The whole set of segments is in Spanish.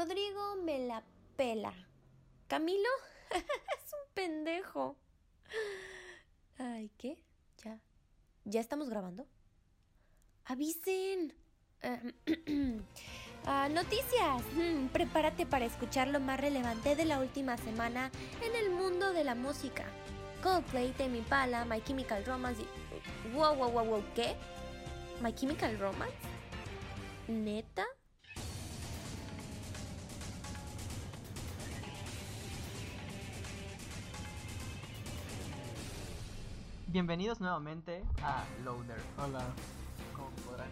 Rodrigo me la pela. Camilo es un pendejo. Ay, ¿qué? Ya. ¿Ya estamos grabando? Avisen. Ah, noticias. Mm, prepárate para escuchar lo más relevante de la última semana en el mundo de la música. Coldplay, Tame Impala, My Chemical Romance. Wow, wow, wow, wow, ¿qué? ¿My Chemical Romance? ¿Neta? Bienvenidos nuevamente a Loader. Hola, Como podrán.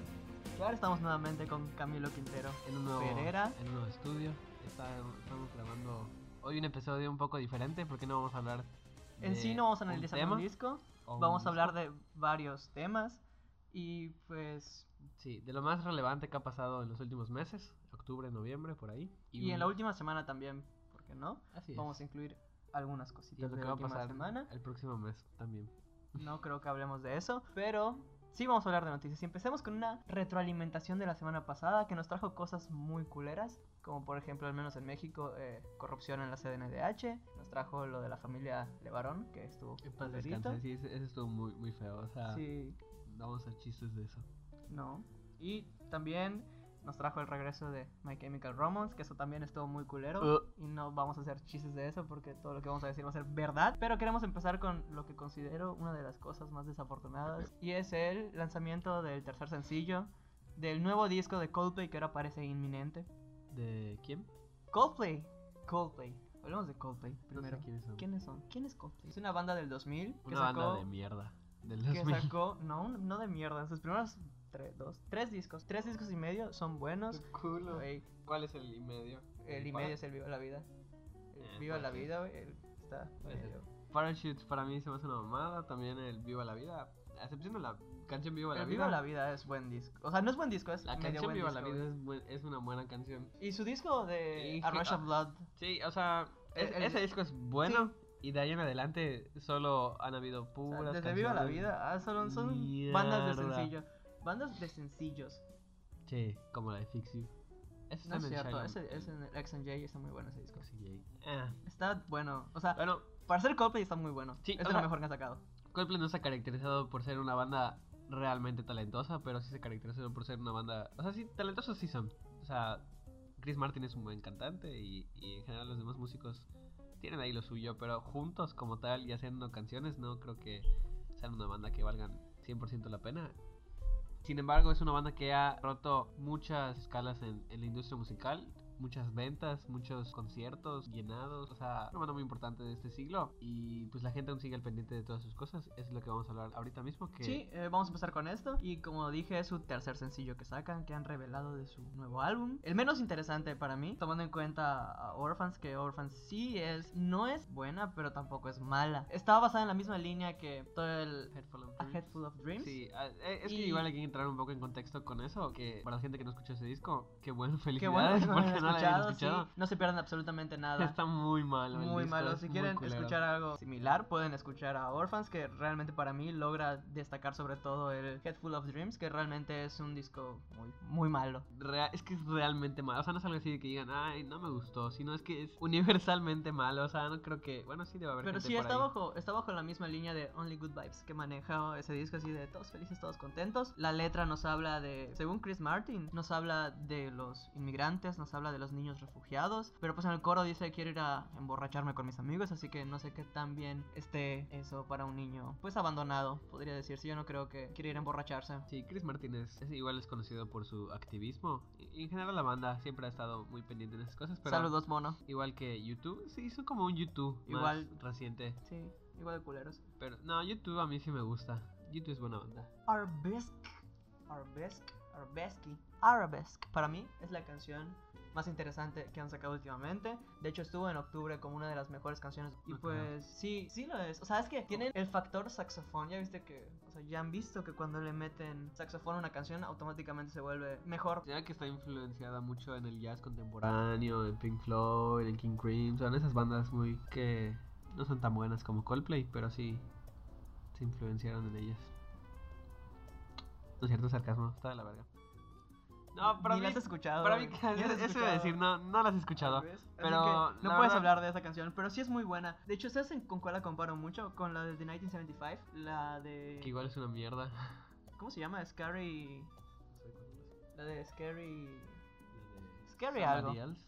Ahora estamos nuevamente con Camilo Quintero en un nuevo, Pereira. en un nuevo estudio. Está- estamos grabando hoy un episodio un poco diferente porque no vamos a hablar. En de sí no vamos a un analizar tema un disco, o un vamos a hablar de varios temas y pues... Sí, de lo más relevante que ha pasado en los últimos meses, octubre, noviembre, por ahí. Y, un- en la última semana también, ¿por qué no? Así es. Vamos a incluir algunas y cositas lo de que la va a última pasar semana. el próximo mes también. No creo que hablemos de eso, pero sí vamos a hablar de noticias. Y empecemos con una retroalimentación de la semana pasada que nos trajo cosas muy culeras, como por ejemplo, al menos en México, eh, corrupción en la CDNDH. Nos trajo lo de la familia Levarón, que estuvo En sí, ese estuvo muy, muy feo. O sea, Sí, no vamos a chistes de eso. no. Y también nos trajo el regreso de My Chemical Romance, que eso también estuvo muy culero. Uh. Y no vamos a hacer chistes de eso porque todo lo que vamos a decir va a ser verdad. Pero queremos empezar con lo que considero una de las cosas más desafortunadas. Y es el lanzamiento del tercer sencillo del nuevo disco de Coldplay que ahora parece inminente. ¿De quién? Coldplay. Coldplay. Hablemos de Coldplay No sé primero. quiénes son. ¿Quiénes son? ¿Quién es Coldplay? Es una banda del 2000 que Una sacó banda de mierda. Del que 2000. sacó, no, no de mierda, sus primeros tres, dos, tres discos, tres discos y medio son buenos. culo. ¿Cuál es el y medio? el y medio es el Viva la Vida. El Eh, Viva la. Vida, güey, está Puede ser. medio- Parachutes para mí se me hace una mamada. También el Viva la Vida. Excepción de la canción Viva la El Vida. Viva la Vida es buen disco. O sea, no es buen disco, es La medio canción buen Viva disco, la Vida es, buen- es una buena canción. Y su disco de A Rush of Blood. Sí, o sea, es- El- ese disco es bueno. Y de ahí en adelante solo han habido o sea, puras desde Viva la canciones Vida, ah, son, son bandas de mierda. sencillo. Bandas de sencillos. Sí, como la de Fix You. Ese No es cierto, ese, ese en el X and J está muy bueno ese disco. Sí, Jay. Ah, Está bueno, o sea, Bueno, para ser Coldplay está muy bueno. Sí, es sea- lo mejor que han sacado. Coldplay no está caracterizado por ser una banda realmente talentosa, pero sí se caracteriza por ser una banda... O sea, sí, talentosos sí son. O sea, Chris Martin es un buen cantante y, y en general los demás músicos tienen ahí lo suyo, pero juntos como tal y haciendo canciones no creo que sean una banda que valgan 100% la pena. Sin embargo, es una banda que ha roto muchas escalas en, la industria musical, muchas ventas, muchos conciertos llenados, o sea, una banda muy importante de este siglo y pues la gente aún sigue al pendiente de todas sus cosas, es lo que vamos a hablar ahorita mismo que Sí, eh, vamos a empezar con esto. Y como dije, es su tercer sencillo que sacan, que han revelado de su nuevo álbum. El menos interesante para mí, tomando en cuenta a Orphans, que Orphans sí es, no es buena, pero tampoco es mala. Estaba basada en la misma línea que todo el Head Full of Dreams. Head Full of Dreams. Sí, eh, es que Y- igual hay que entrar un poco en contexto con eso, que para la gente que no escuchó ese disco, qué bueno, Qué bueno felicidades que no lo porque no escuchado, escuchado. sí. No se pierdan absolutamente nada. Está muy malo. muy disco, malo. Si quieren escuchar algo similar, pueden escuchar a Orphans, que realmente para mí logra destacar sobre todo el Head Full of Dreams, que realmente es un disco muy, muy malo. Rea- es que es realmente malo. O sea, no es algo así de que digan, ay, no me gustó. Sino es que es universalmente malo. O sea, no creo que. Bueno, sí debe haber. Pero gente sí por está ahí. bajo, está bajo la misma línea de Only Good Vibes que maneja ese disco así de todos felices, todos contentos. La letra nos habla de, según Chris Martin, nos habla de los inmigrantes, nos habla de los niños refugiados. Pero pues en el coro dice quiero ir a emborracharme con mis amigos, así que no sé qué tan bien esté eso para un niño pues abandonado, podría decirse. Yo no creo que quiera ir a emborracharse. Sí, Chris Martínez es, igual es conocido por su activismo. Y en general, la banda siempre ha estado muy pendiente de esas cosas. Pero Saludos, mono. igual que YouTube, se hizo como un YouTube Igual- más reciente. Sí, igual de culeros. Pero no, YouTube a mí sí me gusta. YouTube es buena banda. Arabesque. Arabesque. Arabesque. Arabesque. Para mí es la canción más interesante que han sacado últimamente. De hecho, estuvo en octubre como una de las mejores canciones. Y pues sí, sí lo es. O sea, es que tienen el factor saxofón. Ya viste que, o sea, ya han visto que cuando le meten saxofón a una canción, automáticamente se vuelve mejor. Ya que está influenciada mucho en el jazz contemporáneo, en Pink Floyd, en King Crimson, esas bandas muy que no son tan buenas como Coldplay, pero sí se influenciaron en ellas. No es cierto sarcasmo, está de la verga. No, para Ni mí, la has escuchado. para mí, has eso iba a decir, escuchado. no, no las he escuchado. Pero no puedes verdad- hablar de esa canción, pero sí es muy buena. De hecho, ¿sabes con cuál la comparo mucho? Con la de The 1975, la de... Que igual es una mierda. ¿Cómo se llama? Scary... La de Scary... Scary Somebody algo. Else.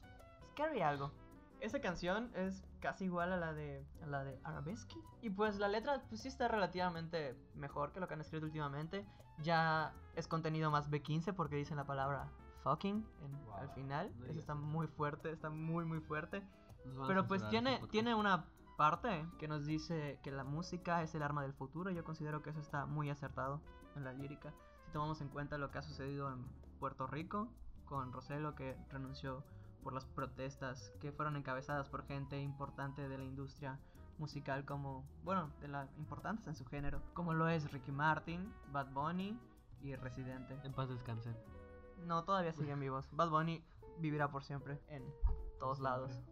Scary algo. Esa canción es casi igual a la de a la de Arabesque y pues la letra pues sí está relativamente mejor que lo que han escrito últimamente. Ya es contenido más B15 porque dicen la palabra fucking en- Wow, al final. no Eso está muy fuerte, está muy muy fuerte. Pero pues tiene, este tiene una parte que nos dice que la música es el arma del futuro. Yo considero que eso está muy acertado en la lírica. Si tomamos en cuenta lo que ha sucedido en Puerto Rico con Roselo que renunció por las protestas que fueron encabezadas por gente importante de la industria musical como, bueno, de la importantes en su género, como lo es Ricky Martin, Bad Bunny y Residente. En paz descansen. No, todavía siguen vivos. Bad Bunny vivirá por siempre en todos lados.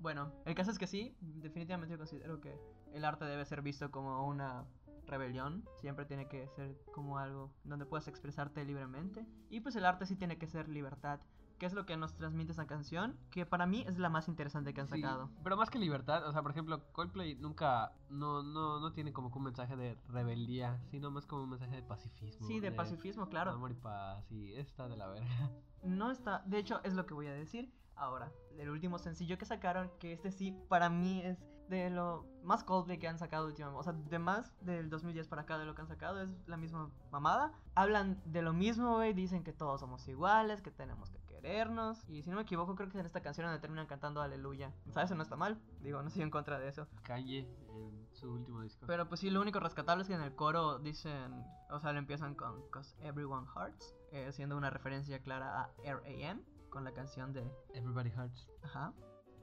Bueno, el caso es que sí, definitivamente yo considero que el arte debe ser visto como una rebelión. Siempre tiene que ser como algo donde puedas expresarte libremente. Y pues el arte sí tiene que ser libertad. Que es lo que nos transmite esa canción, que para mí es la más interesante que han Sí, sacado. pero más que libertad, o sea, por ejemplo, Coldplay nunca, no, no, no tiene como que un mensaje de rebeldía, sino más como un mensaje de pacifismo. Sí, de pacifismo, claro. Amor y paz, y está de la verga. No está, de hecho es lo que voy a decir ahora. El último sencillo que sacaron, que este sí para mí es de lo más Coldplay que han sacado últimamente. O sea, de más del 2010 para acá de lo que han sacado es la misma mamada. Hablan de lo mismo, güey, dicen que todos somos iguales, que tenemos que querernos. Y si no me equivoco, creo que en esta canción donde terminan cantando Aleluya. ¿Sabes? Eso no está mal. Digo, no estoy en contra de eso. Kanye en su último disco. Pero pues sí, lo único rescatable es que en el coro dicen, o sea, le empiezan con Cause Everyone Hurts, eh, siendo una referencia clara a R.A.M. con la canción de... Everybody Hurts. Ajá.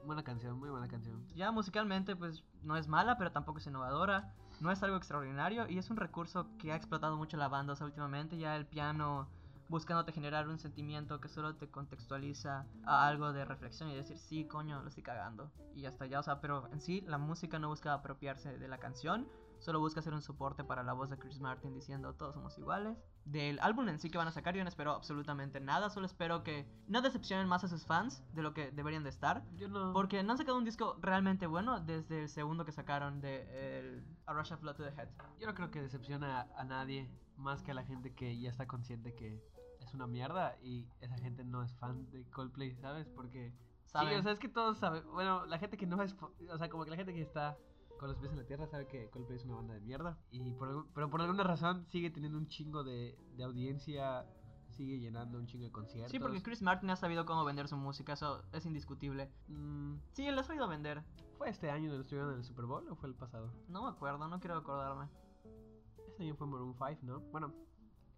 Buena canción, muy buena canción. Ya musicalmente pues no es mala, pero tampoco es innovadora, no es algo extraordinario y es un recurso que ha explotado mucho la banda, o sea, últimamente ya el piano buscándote generar un sentimiento que solo te contextualiza a algo de reflexión y decir, sí, coño, lo estoy cagando. Y hasta ya, o sea, pero en sí la música no busca apropiarse de la canción, solo busca ser un soporte para la voz de Chris Martin diciendo, todos somos iguales. Del álbum en sí que van a sacar yo no espero absolutamente nada, solo espero que no decepcionen más a sus fans de lo que deberían de estar. Yo no. Porque no han sacado un disco realmente bueno desde el segundo que sacaron de el A Rush of Blood to the Head. Yo no creo que decepciona a nadie más que a la gente que ya está consciente que es una mierda y esa gente no es fan de Coldplay, ¿sabes? Porque ¿Saben? Sí, o sea, es que todos saben, bueno, la gente que no es, o sea, como que la gente que está con los pies en la tierra sabe que Coldplay es una banda de mierda y por, pero por alguna razón sigue teniendo un chingo de, de audiencia, sigue llenando un chingo de conciertos. Sí, porque Chris Martin ha sabido cómo vender su música, eso es indiscutible. Mm, Sí, él ha sabido vender. ¿Fue este año donde estuvieron en el Super Bowl o fue el pasado? No me acuerdo, no quiero acordarme. Este año fue Maroon 5, ¿no? Bueno,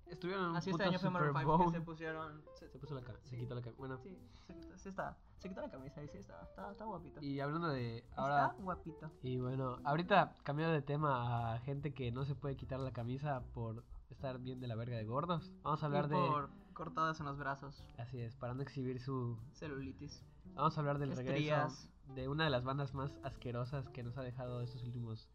estuvieron en un Así puto este año fue Maroon 5 que se pusieron... Se, Se puso la ca- se quitó la ca- bueno. Sí, se, quitó- sí está. Se quitó la camisa y sí está. Está, está guapito. Y hablando de ahora Está guapito. Y bueno, ahorita cambiando de tema a gente que no se puede quitar la camisa por estar bien de la verga de gordos. Vamos a hablar Y de por cortadas en los brazos. así es, para no exhibir su Celulitis. vamos a hablar del regreso de una de las bandas más asquerosas que nos ha dejado estos últimos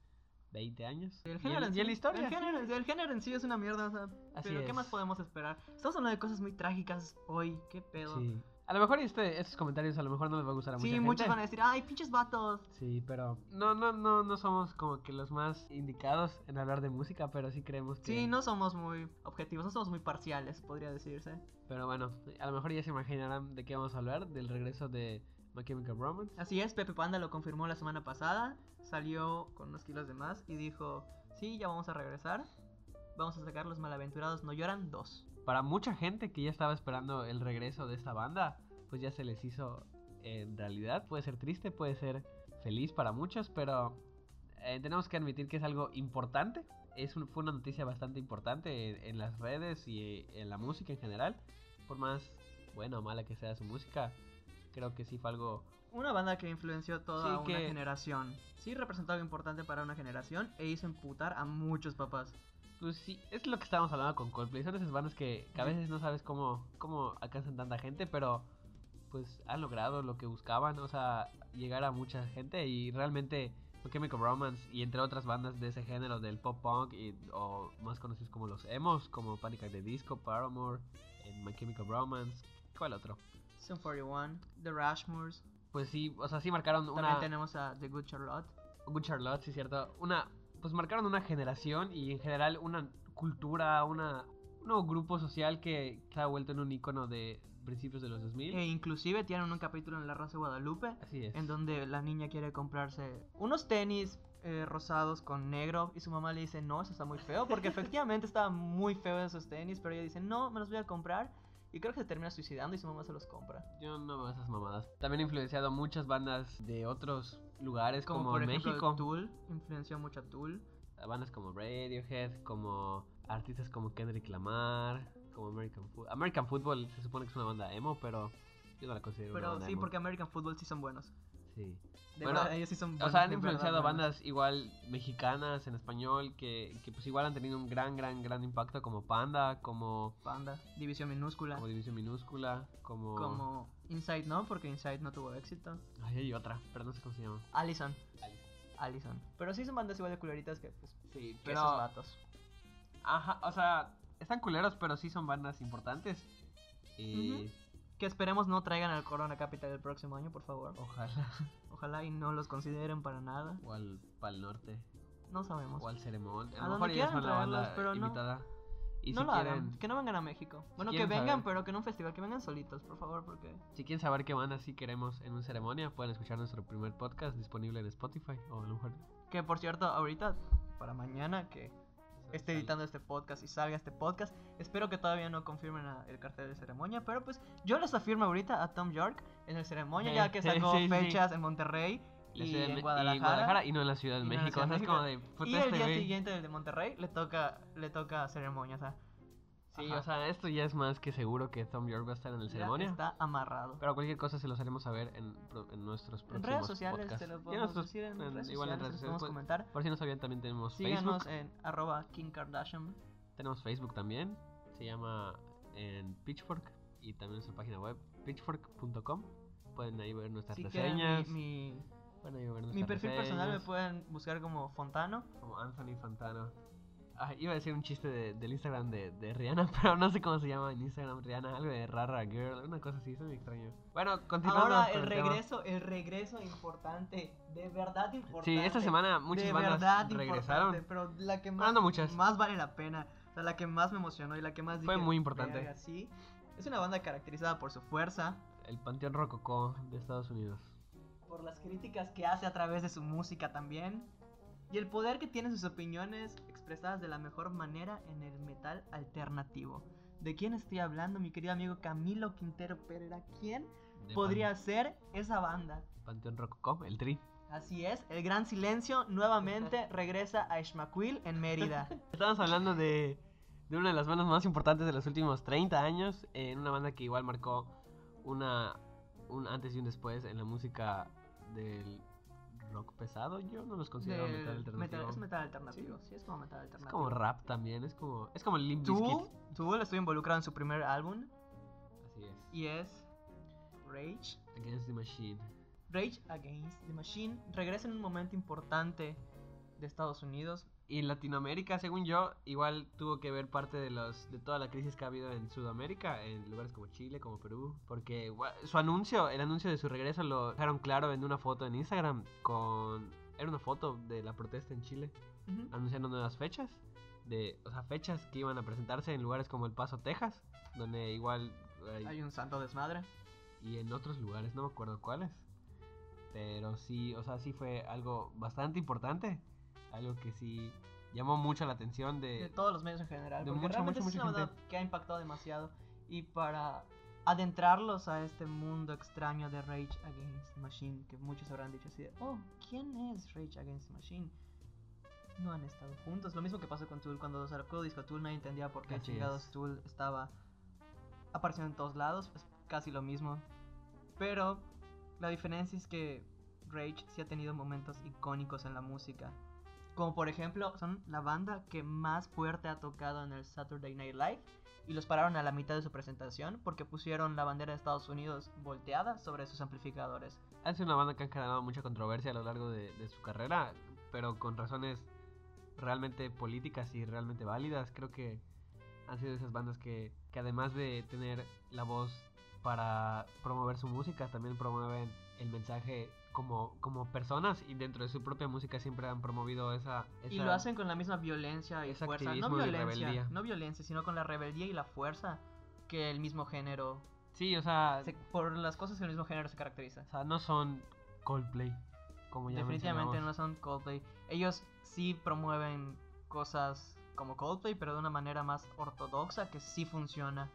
20 años. El Y género, en- y en sí- la historia. El género, el género en sí es una mierda, o sea, Así pero ¿qué más podemos esperar? Estamos hablando de cosas muy trágicas hoy, qué pedo. Sí. A lo mejor este, estos comentarios a lo mejor no les va a gustar a mucha Sí, gente. muchos van a decir, ay, pinches vatos. Sí, pero no, no, no, no somos como que los más indicados en hablar de música, pero sí creemos que... Sí, no somos muy objetivos, no somos muy parciales, podría decirse. Pero bueno, a lo mejor ya se imaginarán de qué vamos a hablar, del regreso de My Chemical Romance. Así es, Pepe Panda lo confirmó la semana pasada, salió con unos kilos de más y dijo, sí, ya vamos a regresar, vamos a sacar Los Malaventurados No Lloran 2. Para mucha gente que ya estaba esperando el regreso de esta banda, pues ya se les hizo en realidad. Puede ser triste, puede ser feliz para muchos, pero eh, tenemos que admitir que es algo importante. Es un- fue una noticia bastante importante en, en las redes y eh, en la música en general. Por más buena o mala que sea su música, creo que sí fue algo Una banda que influenció toda Sí, una que- generación. Sí representó algo importante para una generación e hizo emputar a muchos papás. Pues sí, es lo que estábamos hablando con Coldplay. Son esas bandas que, que a veces no sabes cómo, cómo alcanzan tanta gente, pero pues han logrado lo que buscaban, o sea, llegar a mucha gente y realmente My Chemical Romance y entre otras bandas de ese género del pop punk y, o más conocidos como los emos, como Panic! at the Disco, Paramore, en My Chemical Romance. ¿Cuál otro? Sum 41, The Rashmores. Pues sí, o sea, sí marcaron También una... tenemos a The Good Charlotte. Good Charlotte, sí, cierto. Una, pues marcaron una generación y en general una cultura, una, un nuevo grupo social que se ha vuelto en un icono de principios de los 2000. E inclusive tienen un capítulo en La Rosa de Guadalupe Así es. en donde la niña quiere comprarse unos tenis eh, rosados con negro y su mamá le dice no, eso está muy feo porque efectivamente estaba muy feo esos tenis, pero ella dice no, me los voy a comprar y creo que se termina suicidando y su mamá se los compra. Yo no veo esas mamadas. También ha influenciado muchas bandas de otros lugares como, Como, por en ejemplo México. Tool, influenció mucho a Tool. Bandas como Radiohead, como artistas como Kendrick Lamar, como American Football. American Football se supone que es una banda emo, pero yo no la considero una Pero banda sí, emo. porque American Football sí son buenos. Sí. De Bueno, verdad, ellos sí son O buenos. sea, han verdad influenciado buenos. bandas igual mexicanas en español que, que pues igual han tenido un gran, gran, gran impacto como Panda, como, Panda, División Minúscula. como División Minúscula, como... Como Inside no, porque Inside no tuvo éxito. Ay, hay otra, pero no sé cómo se llama. Allison. Allison. Pero sí son bandas igual de culeritas que, pues, Sí, que esos vatos. Ajá, o sea, están culeros, pero sí son bandas importantes. Y Que esperemos no traigan al Corona Capital el próximo año, por favor. ojalá. Ojalá y no los consideren para nada. O al Pal Norte, No sabemos. o al Ceremón. A A lo mejor ellos quieran son la banda pero no-. Y no si lo quieren, hagan. Que no vengan a México. Bueno, que vengan, saber- pero que en un festival, que vengan solitos, por favor, porque... si quieren saber qué banda sí queremos en una ceremonia, pueden escuchar nuestro primer podcast disponible en Spotify. O lo mejor. Que por cierto, ahorita, para mañana, que esté editando este podcast y salga este podcast, espero que todavía no confirmen a- el cartel de ceremonia, pero pues yo les afirmo ahorita a Tom York en el ceremonia, ya que sacó sí, sí. fechas en Monterrey y Me- en Guadalajara. y no en la Ciudad de en México. O sea, es como de. puta, Y el este día güey- siguiente del de Monterrey le toca, le toca ceremonia, o sea, Sí, Ajá. o sea, esto ya es más que seguro que Tom York va a estar en el ya ceremonia. está amarrado. Pero cualquier cosa se los haremos saber en, en nuestros En próximos redes sociales podcasts. te lo podemos nosotros, decir en, en- redes igual en sociales, redes les sociales. podemos pues, comentar. Por si no sabían, también tenemos Síganos Facebook. en arroba Kim Kardashian. Tenemos Facebook también. Se llama en Pitchfork. Y también nuestra página web, pitchfork.com. Pueden ahí ver nuestras Si reseñas. mi, mi, Ahí ver mi perfil personal me pueden buscar como Fontano. Como Anthony Fantano. Ah, iba a decir un chiste de- del Instagram de, de Rihanna, pero no sé cómo se llama en Instagram Rihanna, algo de Rara Girl, una cosa así, es muy extraño. Bueno, continuando. Ahora el tema. regreso, el regreso importante, de verdad importante. Sí, esta semana muchas de bandas verdad regresaron. pero la que más, muchas. más vale la pena, o sea, la que más me emocionó y la que más Fue dije, muy importante. "Verga, sí. Es una banda caracterizada por su fuerza, El Panteón Rococó de Estados Unidos. Por las críticas que hace a través de su música también, y el poder que tienen sus opiniones expresadas de la mejor manera en el metal alternativo. ¿De quién estoy hablando, mi querido amigo Camilo Quintero Pereira? ¿Quién de podría Pan- ser esa banda? Panteón Rococó, el Tri. Así es, el gran silencio nuevamente regresa a Ishmaquil en Mérida. Estamos hablando de, de una de las bandas más importantes de los últimos 30 años. En una banda que igual marcó una, un antes y un después en la música del rock pesado. Yo no los considero metal alternativo. metal- es metal alternativo, sí, es como metal Es alternativo. como rap también, es como, es como Limp Bizkit. Tool estuvo involucrado en su primer álbum Así es. y es Rage. Against the Machine. Rage Against the Machine regresa en un momento importante de Estados Unidos. Y Latinoamérica, según yo, igual tuvo que ver parte de los de toda la crisis que ha habido en Sudamérica, en lugares como Chile, como Perú, porque su anuncio, el anuncio de su regreso lo dejaron claro en una foto en Instagram con era una foto de la protesta en Chile, anunciando nuevas fechas de, o sea, fechas que iban a presentarse en lugares como El Paso, Texas, donde igual hay- Hay un santo desmadre. y en otros lugares, no me acuerdo cuáles. Pero sí, o sea, sí fue algo bastante importante. Algo que sí llamó mucho la atención de de... todos los medios en general. de porque mucha, realmente mucha, es mucha una banda gente. que ha impactado demasiado. Y para adentrarlos a este mundo extraño de Rage Against the Machine, que muchos habrán dicho así de, oh, ¿quién es Rage Against the Machine? No han estado juntos. Lo mismo que pasó con Tool cuando sacó disco Tool, nadie entendía por qué Así chingados es. Tool estaba apareciendo en todos lados. Es casi lo mismo. Pero la diferencia es que Rage sí ha tenido momentos icónicos en la música. Como por ejemplo, son la banda que más fuerte ha tocado en el Saturday Night Live. Y los pararon a la mitad de su presentación porque pusieron la bandera de Estados Unidos volteada sobre sus amplificadores. Han sido una banda que han generado mucha controversia a lo largo de, de su carrera, pero con razones realmente políticas y realmente válidas. Creo que han sido esas bandas que, que además de tener la voz para promover su música, también promueven el mensaje como, como personas y dentro de su propia música siempre han promovido esa... Y esa- lo hacen con la misma violencia y ese fuerza. No y violencia, no violencia, sino con la rebeldía y la fuerza que el mismo género. Sí, o sea, se- por las cosas que el mismo género se caracteriza. o sea, no son Coldplay, como ya Definitivamente no son Coldplay. Ellos sí promueven cosas como Coldplay, pero de una manera más ortodoxa que sí funciona.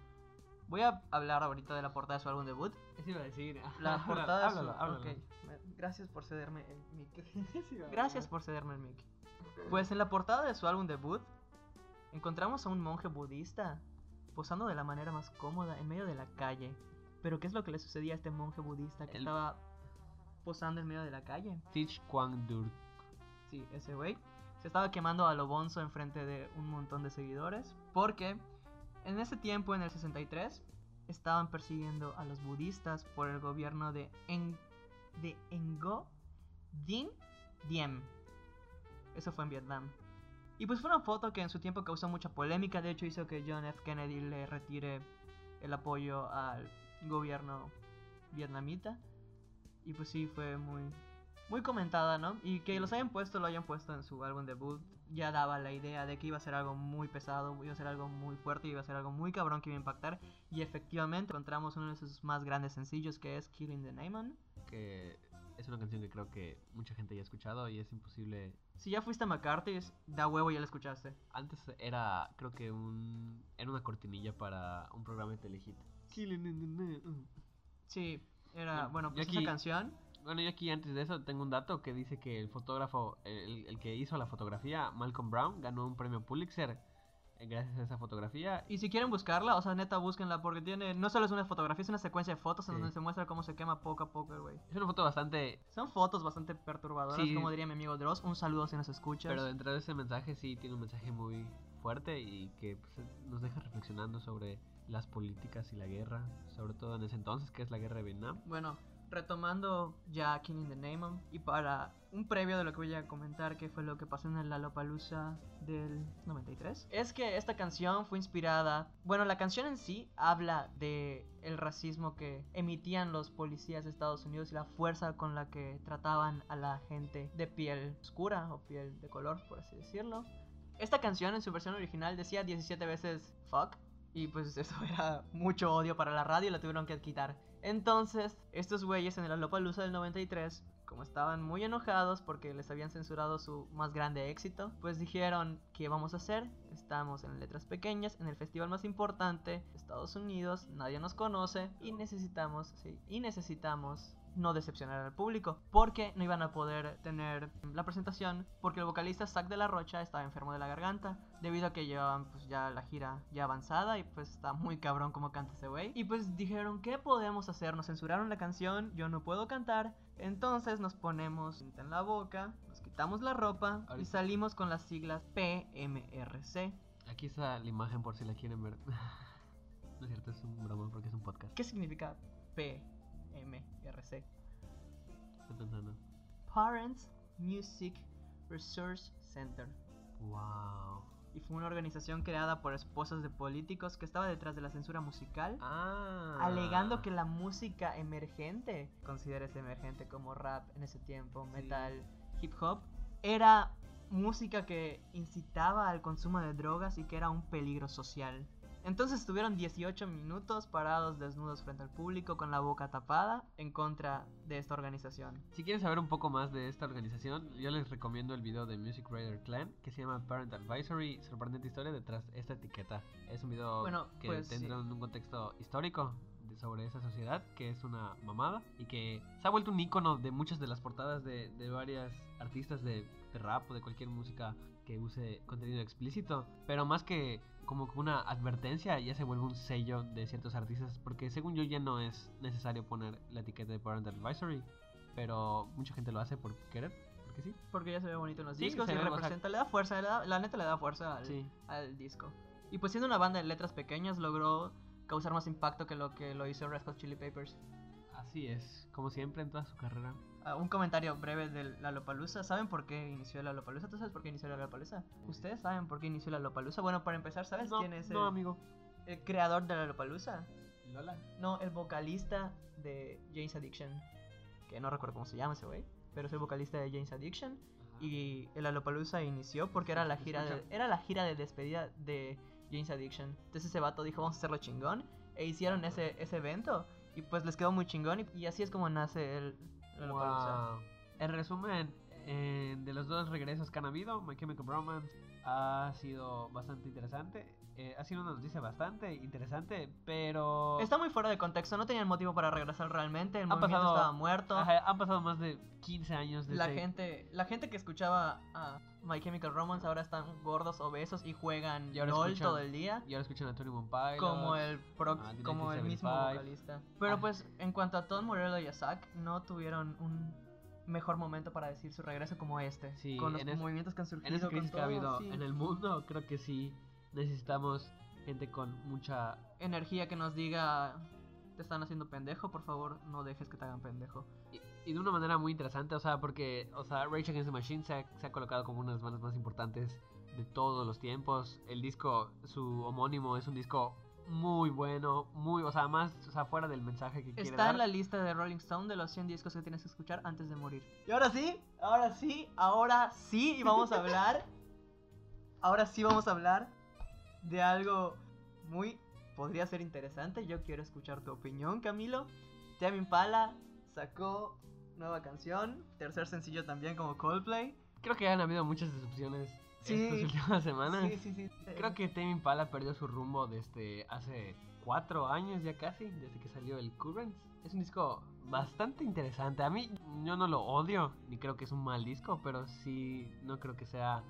Voy a hablar ahorita de la portada de su álbum debut. Eso iba a decir. La Háblalo, portada de su... háblalo, háblalo. ok, me- Gracias por cederme el mic. Gracias por cederme el mic. Pues en la portada de su álbum debut encontramos a un monje budista posando de la manera más cómoda en medio de la calle. Pero ¿qué es lo que le sucedía a este monje budista que El- estaba posando en medio de la calle? Teach Kwang Dur. Sí, ese güey se estaba quemando a lo bonzo enfrente de un montón de seguidores porque en ese tiempo, en el 63, estaban persiguiendo a los budistas por el gobierno de, en, de Ngo Dinh Diem. Eso fue en Vietnam. Y pues fue una foto que en su tiempo causó mucha polémica, de hecho hizo que John F. Kennedy le retire el apoyo al gobierno vietnamita. Y pues sí, fue muy, muy comentada, ¿no? Y que los hayan puesto, lo hayan puesto en su álbum debut, ya daba la idea de que iba a ser algo muy pesado, iba a ser algo muy fuerte, iba a ser algo muy cabrón que iba a impactar. Y efectivamente encontramos uno de sus más grandes sencillos que es Killing the Neyman. Que es una canción que creo que mucha gente ya ha escuchado y es imposible. Si ya fuiste a McCarthy's, da huevo, ya la escuchaste. Antes era, creo que un. Era una cortinilla para un programa de telehit. Killing in the. Sí, era, Bueno, pues aquí- canción. Bueno, yo aquí antes de eso tengo un dato que dice que el fotógrafo, el, el que hizo la fotografía, Malcolm Brown, ganó un premio Pulitzer eh, gracias a esa fotografía. Y si quieren buscarla, o sea, neta, búsquenla porque tiene, no solo es una fotografía, es una secuencia de fotos en Sí. donde se muestra cómo se quema poco a poco el güey. Es una foto bastante... Son fotos bastante perturbadoras, Sí. como diría mi amigo Dross. Un saludo si nos escuchas. Pero dentro de ese mensaje sí tiene un mensaje muy fuerte y que pues, nos deja reflexionando sobre las políticas y la guerra, sobre todo en ese entonces que es la guerra de Vietnam. Bueno, retomando ya Killing the Name y para un previo de lo que voy a comentar que fue lo que pasó en el Lollapalooza del 93 es que esta canción fue inspirada bueno la canción en sí habla de el racismo que emitían los policías de Estados Unidos y la fuerza con la que trataban a la gente de piel oscura o piel de color por así decirlo esta canción en su versión original decía 17 veces fuck y pues eso era mucho odio para la radio y la tuvieron que quitar. Entonces, estos güeyes en el Lollapalooza del 93, como estaban muy enojados porque les habían censurado su más grande éxito, pues dijeron, ¿qué vamos a hacer? Estamos en letras pequeñas, en el festival más importante Estados Unidos, nadie nos conoce y necesitamos, sí, y necesitamos no decepcionar al público porque no iban a poder tener la presentación porque el vocalista Zack de la Rocha estaba enfermo de la garganta debido a que llevaban pues ya la gira ya avanzada y pues está muy cabrón como canta ese güey y pues dijeron ¿qué podemos hacer? nos censuraron la canción yo no puedo cantar entonces nos ponemos cinta en la boca nos quitamos la ropa y salimos con las siglas PMRC Aquí está la imagen por si la quieren ver. no es cierto, es un broma porque es un podcast. ¿qué significa PMRC? Parents Music Resource Center Wow. y fue una organización creada por esposas de políticos que estaba detrás de la censura musical, Ah. alegando que la música emergente, considérese emergente como rap en ese tiempo, Sí. metal, hip hop, era música que incitaba al consumo de drogas y que era un peligro social. Entonces estuvieron 18 minutos parados desnudos frente al público con la boca tapada en contra de esta organización. Si quieren saber un poco más de esta organización, yo les recomiendo el video de Music Radar Clan que se llama Parent Advisory, sorprendente historia detrás de esta etiqueta. Es un video Bueno, que pues, tendrá sí. un contexto histórico sobre esa sociedad, que es una mamada y que se ha vuelto un icono de muchas de las portadas de, de varias artistas de, de rap o de cualquier música que use contenido explícito. Pero más que como una advertencia, ya se vuelve un sello de ciertos artistas, porque según yo ya no es necesario poner la etiqueta de Parent Advisory, pero mucha gente lo hace por querer, porque sí. Porque ya se ve bonito en los Sí, discos se y representa, le da fuerza, le da- la neta le da fuerza al, Sí. al disco. Y pues siendo una banda de letras pequeñas logró causar más impacto que lo que lo hizo Red Hot Chili Peppers. Así es, como siempre en toda su carrera. Ah, un comentario breve de la Lollapalooza. ¿Saben por qué inició la Lollapalooza? ¿Tú sabes por qué inició la Lollapalooza? ¿Ustedes saben por qué inició la Lollapalooza? Bueno, para empezar, ¿sabes no, quién es no, el, amigo. el creador de la Lollapalooza. Lola. No, el vocalista de Jane's Addiction. Que no recuerdo cómo se llama ese güey. Pero es el vocalista de Jane's Addiction. Ajá. Y el Lollapalooza inició porque era la gira de, era la gira de despedida de Jane's Addiction. Entonces ese vato dijo, vamos a hacerlo chingón. E hicieron ese, ese evento. Y pues les quedó muy chingón. Y, y así es como nace el. Wow. En resumen, eh, de los dos regresos que han habido, My Chemical Romance ha sido bastante interesante. Eh, ha sido una noticia bastante interesante, pero... Está muy fuera de contexto, no tenían motivo para regresar realmente. El Han movimiento pasado- estaba muerto. Ajá, han pasado más de 15 años desde... La gente, la gente que escuchaba a My Chemical Romance ahora están gordos, obesos y juegan Y ahora LOL escuchan- todo el día. Y ahora escuchan a Tony Pilots. Como el pro- Ah, como el mismo 1975. vocalista. Pero Ah. pues en cuanto a Tom Morello y a Zack, no tuvieron un mejor momento para decir su regreso como este. Sí, con los movimientos que han surgido. En esa crisis que ha habido sí. en el mundo, creo que sí necesitamos gente con mucha... Energía que nos diga, te están haciendo pendejo, por favor no dejes que te hagan pendejo. Y, y de una manera muy interesante, o sea, porque, o sea, Rage Against the Machine se ha, se ha colocado como una de las bandas más importantes de todos los tiempos. El disco, su homónimo, es un disco muy bueno, muy, o sea, más, o sea, fuera del mensaje que quiere Está dar. en la lista de Rolling Stone de los 100 discos que tienes que escuchar antes de morir. Y ahora sí, ahora sí, ahora sí, y vamos a hablar. ahora sí vamos a hablar de algo muy. Podría ser interesante. Yo quiero escuchar tu opinión, Camilo. Tame Impala sacó nueva canción, tercer sencillo también como Coldplay. Creo que han habido muchas decepciones Sí. estas últimas semanas. Sí, sí, sí. Creo que Tame Impala perdió su rumbo desde hace cuatro años ya casi, desde que salió el Currents. Es un disco bastante interesante. A mí yo no lo odio, ni creo que es un mal disco, pero sí no creo que sea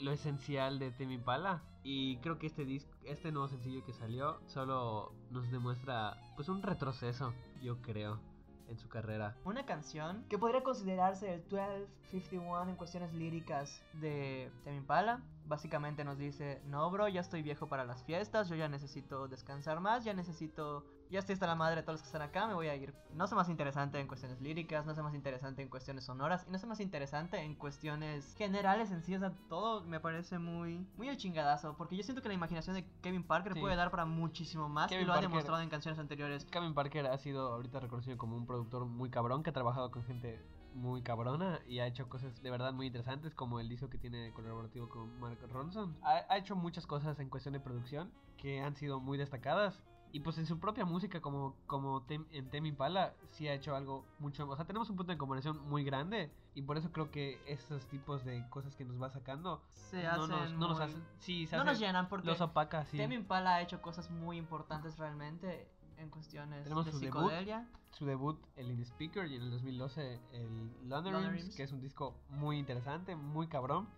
lo esencial de Tame Impala. Y creo que este disco, este nuevo sencillo que salió, solo nos demuestra pues un retroceso, yo creo, en su carrera. Una canción que podría considerarse el 1251 en cuestiones líricas de Tame Impala. Básicamente nos dice, no bro, ya estoy viejo para las fiestas, yo ya necesito descansar más, ya necesito, ya estoy hasta la madre de todos los que están acá, me voy a ir. No sé más interesante en cuestiones líricas, no sé más interesante en cuestiones sonoras, y no sé más interesante en cuestiones generales en sí, o sea, todo me parece muy, muy el chingadazo, porque yo siento que la imaginación de Kevin Parker Sí. puede dar para muchísimo más, Kevin y lo ha demostrado en canciones anteriores. Kevin Parker ha sido ahorita reconocido como un productor muy cabrón que ha trabajado con gente muy cabrona y ha hecho cosas de verdad muy interesantes como el disco que tiene colaborativo con Mark Ronson. Ha, ha hecho muchas cosas en cuestión de producción que han sido muy destacadas y pues en su propia música como, como Tem- en Tame Impala sí ha hecho algo mucho... O sea, tenemos un punto de comparación muy grande y por eso creo que esos tipos de cosas que nos va sacando Se no, hacen nos, no nos muy- hacen... Sí, se no hace- nos llenan porque los opaca, sí. Tame Impala ha hecho cosas muy importantes realmente en cuestiones Tenemos de su debut. psicodelia. su debut el In Speaker y en el 2012 el London que es un disco muy interesante, muy cabrón.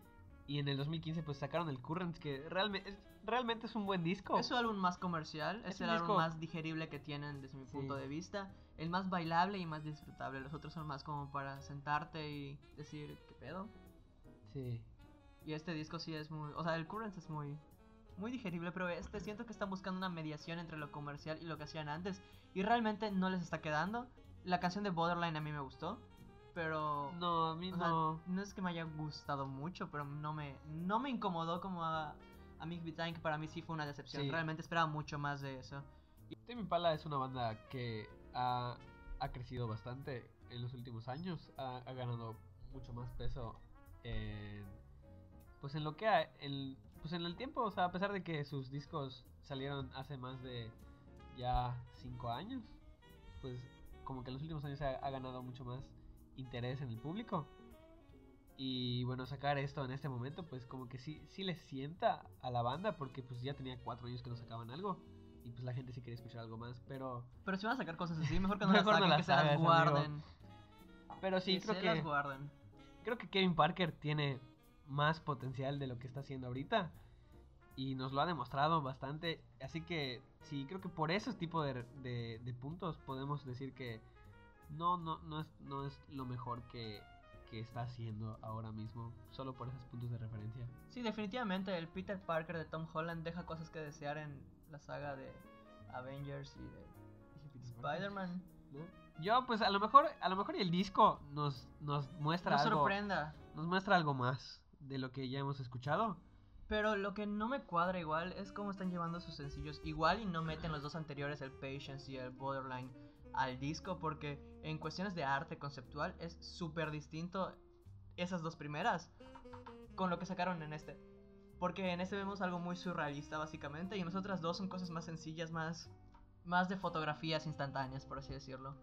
Y en el 2015 pues sacaron el Currents que realmente es, realmente es un buen disco. Es su álbum más comercial, es, Es el álbum disco- más digerible que tienen desde mi Sí. punto de vista. El más bailable y más disfrutable. Los otros son más como para sentarte y decir, ¿qué pedo? Sí. Y este disco sí es muy... O sea, el Currents es muy... Muy digerible, pero este siento que están buscando una mediación entre lo comercial y lo que hacían antes. Y realmente no les está quedando. La canción de Borderline a mí me gustó. Pero... No, a mí O sea, no. no es que me haya gustado mucho, pero no me, no me incomodó como a, a Mick Time, que para mí sí fue una decepción. Sí. Realmente esperaba mucho más de eso. Tame Impala es una banda que ha, ha crecido bastante en los últimos años. Ha, ha ganado mucho más peso en, pues en lo que ha, en, pues en el tiempo. O sea, a pesar de que sus discos salieron hace más de ya 5 años, pues como que en los últimos años ha, ha ganado mucho más interés en el público. Y bueno, sacar esto en este momento, pues como que sí, sí le sienta a la banda, porque pues ya tenía 4 años que no sacaban algo. Y pues la gente sí quería escuchar algo más, pero... Pero si van a sacar cosas así, mejor que no las Mejor no saquen, las que se las amigo. guarden. Pero sí, que creo se que... las guarden. creo que Kevin Parker tiene más potencial de lo que está haciendo ahorita. Y nos lo ha demostrado bastante. Así que sí, creo que por esos tipos de, de- de puntos podemos decir que no, no, no, es, no es lo mejor que, que está haciendo ahora mismo. Solo por esos puntos de referencia. Sí, definitivamente el Peter Parker de Tom Holland deja cosas que desear en la saga de Avengers y de Spider-Man. ¿no? Yo, pues a lo mejor, a lo mejor y el disco nos, nos muestra No algo. sorprenda. nos muestra algo más de lo que ya hemos escuchado. Pero lo que no me cuadra igual es cómo están llevando sus sencillos. Igual y no meten los dos anteriores, el Patience y el Borderline, al disco. Porque en cuestiones de arte conceptual es súper distinto esas dos primeras con lo que sacaron en este. Porque en este vemos algo muy surrealista básicamente. Y en nosotras dos son cosas más sencillas, más, más de fotografías instantáneas, por así decirlo.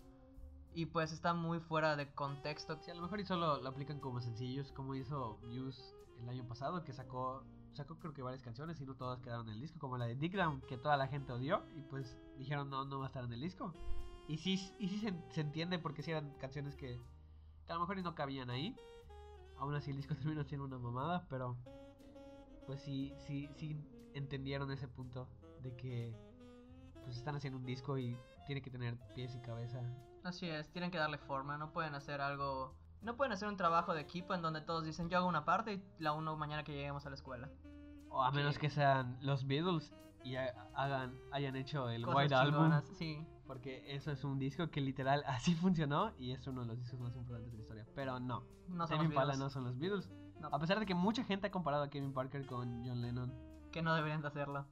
Y pues está muy fuera de contexto. Sí, a lo mejor y solo lo aplican como sencillos, como hizo Muse el año pasado, que sacó, sacó creo que varias canciones y no todas quedaron en el disco, como la de Dick Down, que toda la gente odió y pues dijeron no, no va a estar en el disco. Y sí, y sí se, se entiende porque sí eran canciones que, a lo mejor y no cabían ahí. Aún así el disco terminó siendo una mamada, pero pues sí, sí, sí entendieron ese punto de que pues están haciendo un disco y tiene que tener pies y cabeza. Así es, tienen que darle forma, no pueden hacer algo... No pueden hacer un trabajo de equipo en donde todos dicen yo hago una parte y la uno mañana que lleguemos a la escuela. O a menos Que- sean los Beatles y ha- hagan, hayan hecho el Cosas White Album. Sí, Porque eso es un disco que literal así funcionó y es uno de los discos más importantes de la historia. Pero no, no son Tame Impala no son los Beatles. No, A pesar de que mucha gente ha comparado a Kevin Parker con John Lennon. que no deberían de hacerlo.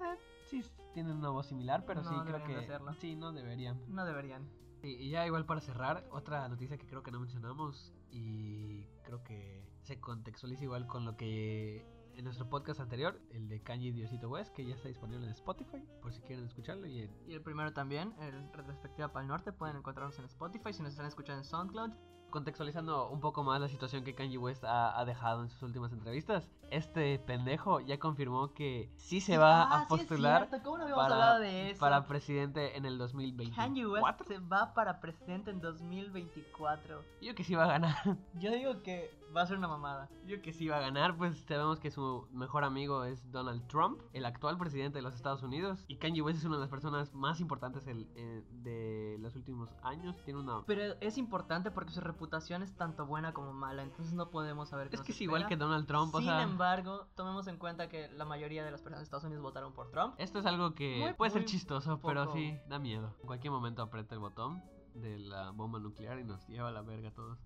Eh, sí, tienen una voz similar, pero No sí creo que hacerlo. sí, no deberían. No deberían. Y ya igual para cerrar, otra noticia que creo que no mencionamos y creo que se contextualiza igual con lo que en nuestro podcast anterior, el de Kanye Diosito West, que ya está disponible en Spotify, por si quieren escucharlo y en Y el primero también, el Retrospectiva para el Norte, pueden encontrarnos en Spotify si nos están escuchando en SoundCloud. Contextualizando un poco más la situación que Kanye West ha, ha dejado en sus últimas entrevistas, este pendejo ya confirmó que sí se va Ah, a sí postular cierto, ¿Cómo no para, de eso? para presidente en el 2024. Kanye West se va para presidente en 2024. Yo que sí va a ganar. Yo digo que va a ser una mamada. Yo que sí va a ganar, pues sabemos que su mejor amigo es Donald Trump, el actual presidente de los Estados Unidos. Y Kanye West es una de las personas más importantes el- eh, de los últimos años. Tiene una... Pero es importante porque su reputación es tanto buena como mala, entonces no podemos saber qué Es nos que es igual que espera. Donald Trump, o Sin sea... embargo, tomemos en cuenta que la mayoría de las personas de Estados Unidos votaron por Trump. Esto es algo que Muy- puede ser muy chistoso, pero poco- sí da miedo. En cualquier momento aprieta el botón de la bomba nuclear y nos lleva a la verga a todos.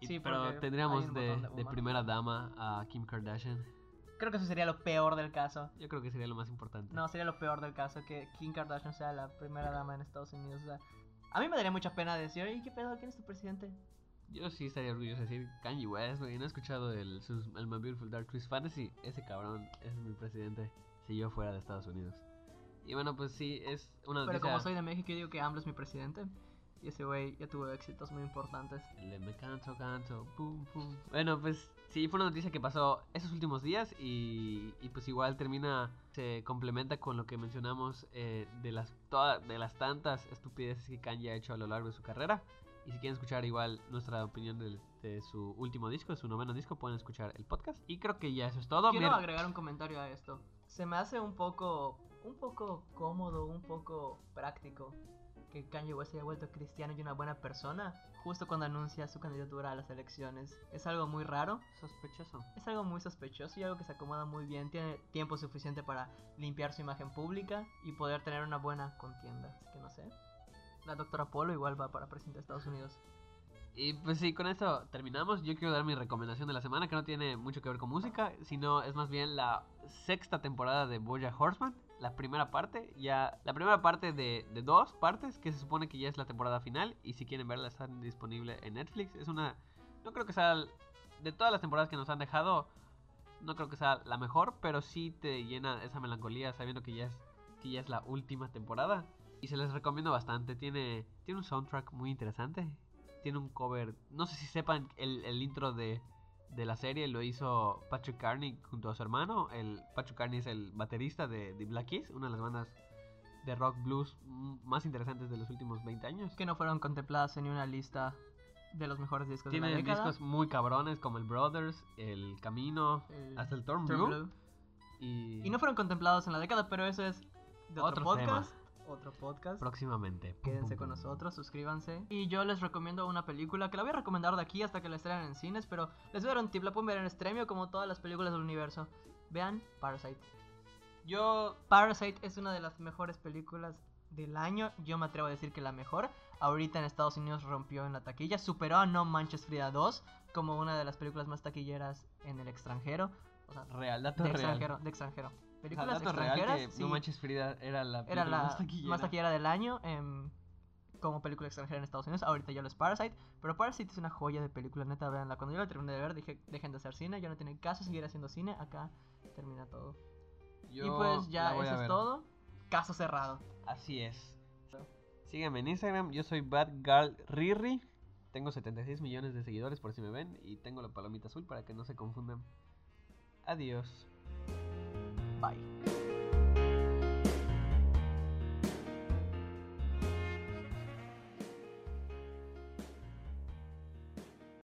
Y- Sí, pero tendríamos un de, botón de de bomba. primera dama a Kim Kardashian. Creo que eso sería lo peor del caso. Yo creo que sería lo más importante. No, sería lo peor del caso que Kim Kardashian sea la primera dama en Estados Unidos. o sea, a mí me daría mucha pena decir, oye, ¿qué pedo? ¿Quién es tu presidente? Yo sí estaría orgulloso de decir Kanye West, güey. No he escuchado el, sus- el My Beautiful Dark Twisted Fantasy. Ese cabrón es mi presidente si yo fuera de Estados Unidos. Y bueno, pues sí, es una Pero noticia... como soy de México, yo digo que AMLO es mi presidente. Y ese güey ya tuvo éxitos muy importantes. El de me canto, canto, pum, pum. Bueno, pues sí, fue una noticia que pasó esos últimos días y, y pues igual termina, se complementa con lo que mencionamos eh, de, las, toda- de las tantas estupideces que Kanye ha hecho a lo largo de su carrera. Y si quieren escuchar igual nuestra opinión del- de, su último disco, de su noveno disco, pueden escuchar el podcast. Y creo que ya eso es todo. Quiero agregar un comentario a esto. Se me hace un poco, un poco cómodo, un poco práctico que Kanye West haya vuelto cristiano y una buena persona justo cuando anuncia su candidatura a las elecciones. Es algo muy raro, Sospechoso. es algo muy sospechoso y algo que se acomoda muy bien. Tiene tiempo suficiente para limpiar su imagen pública y poder tener una buena contienda. Así que no sé. La doctora Polo igual va para presidente de Estados Unidos. Y pues sí, con esto terminamos. Yo quiero dar mi recomendación de la semana, que no tiene mucho que ver con música, sino es más bien la sexta temporada de Boya Horseman. La primera parte, ya. La primera parte de, de dos partes, que se supone que ya es la temporada final. Y si quieren verla, está disponible en Netflix. Es una. No creo que sea. De todas las temporadas que nos han dejado, no creo que sea la mejor, pero sí te llena esa melancolía sabiendo que ya es, que ya es la última temporada. Y se les recomiendo bastante. Tiene, tiene un soundtrack muy interesante tiene un cover. No sé si sepan, el, el intro de, de la serie lo hizo Patrick Carney junto a su hermano. El Patrick Carney es el baterista de, de Black Keys, una de las bandas de rock blues más interesantes de los últimos 20 años. Que no fueron contempladas en una lista de los mejores discos de la década. discos muy cabrones como el Brothers, el Camino, El hasta el Turn Turn Blue. Blue. Y, Y no fueron contemplados en la década, pero eso es de otro, Otro tema. podcast. Otro podcast. próximamente. Quédense con nosotros, suscríbanse. Y yo les recomiendo una película que la voy a recomendar de aquí hasta que la estrenen en cines, pero les voy a dar un tip, la pueden ver en Estremio como todas las películas del universo. Vean Parasite. Yo, Parasite es una de las mejores películas del año, yo me atrevo a decir que la mejor. Ahorita en Estados Unidos rompió en la taquilla, superó a No Manches Frida 2 como una de las películas más taquilleras en el extranjero. O sea, Real, dato de real. extranjero, de extranjero. O sea, Películas dato real extranjeras, que sí, No Manches Frida era la era la más taquillera. más taquillera del año em, como película extranjera en Estados Unidos. Ahorita ya lo es Parasite, pero Parasite es una joya de película, neta, véanla. Cuando yo la terminé de ver, dije, dejen de hacer cine, ya no tiene caso seguir haciendo cine, acá termina todo. y Yo pues la ya eso es todo. Caso cerrado. Así es. Sígueme en Instagram, yo soy Bad Girl Riri. Tengo 76 millones de seguidores por si me ven. Y tengo la palomita azul para que no se confundan. Adiós. Bye.